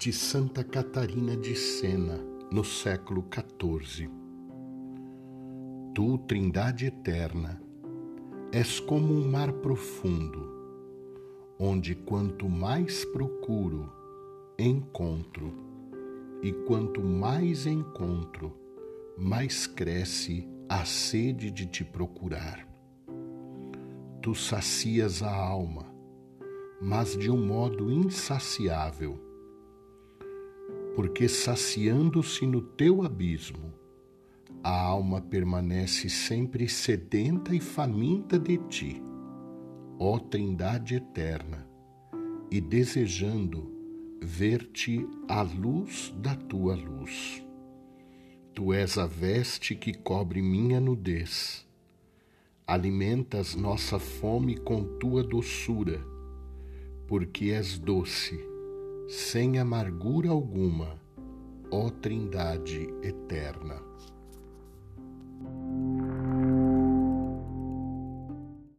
de Santa Catarina de Sena, no século XIV. Tu, Trindade eterna, és como um mar profundo, onde quanto mais procuro, encontro, e quanto mais encontro, mais cresce a sede de te procurar. Tu sacias a alma, mas de um modo insaciável, porque saciando-se no teu abismo, a alma permanece sempre sedenta e faminta de ti, ó Trindade eterna, e desejando ver-te à luz da tua luz. Tu és a veste que cobre minha nudez. Alimentas nossa fome com tua doçura, porque és doce, sem amargura alguma, ó Trindade eterna.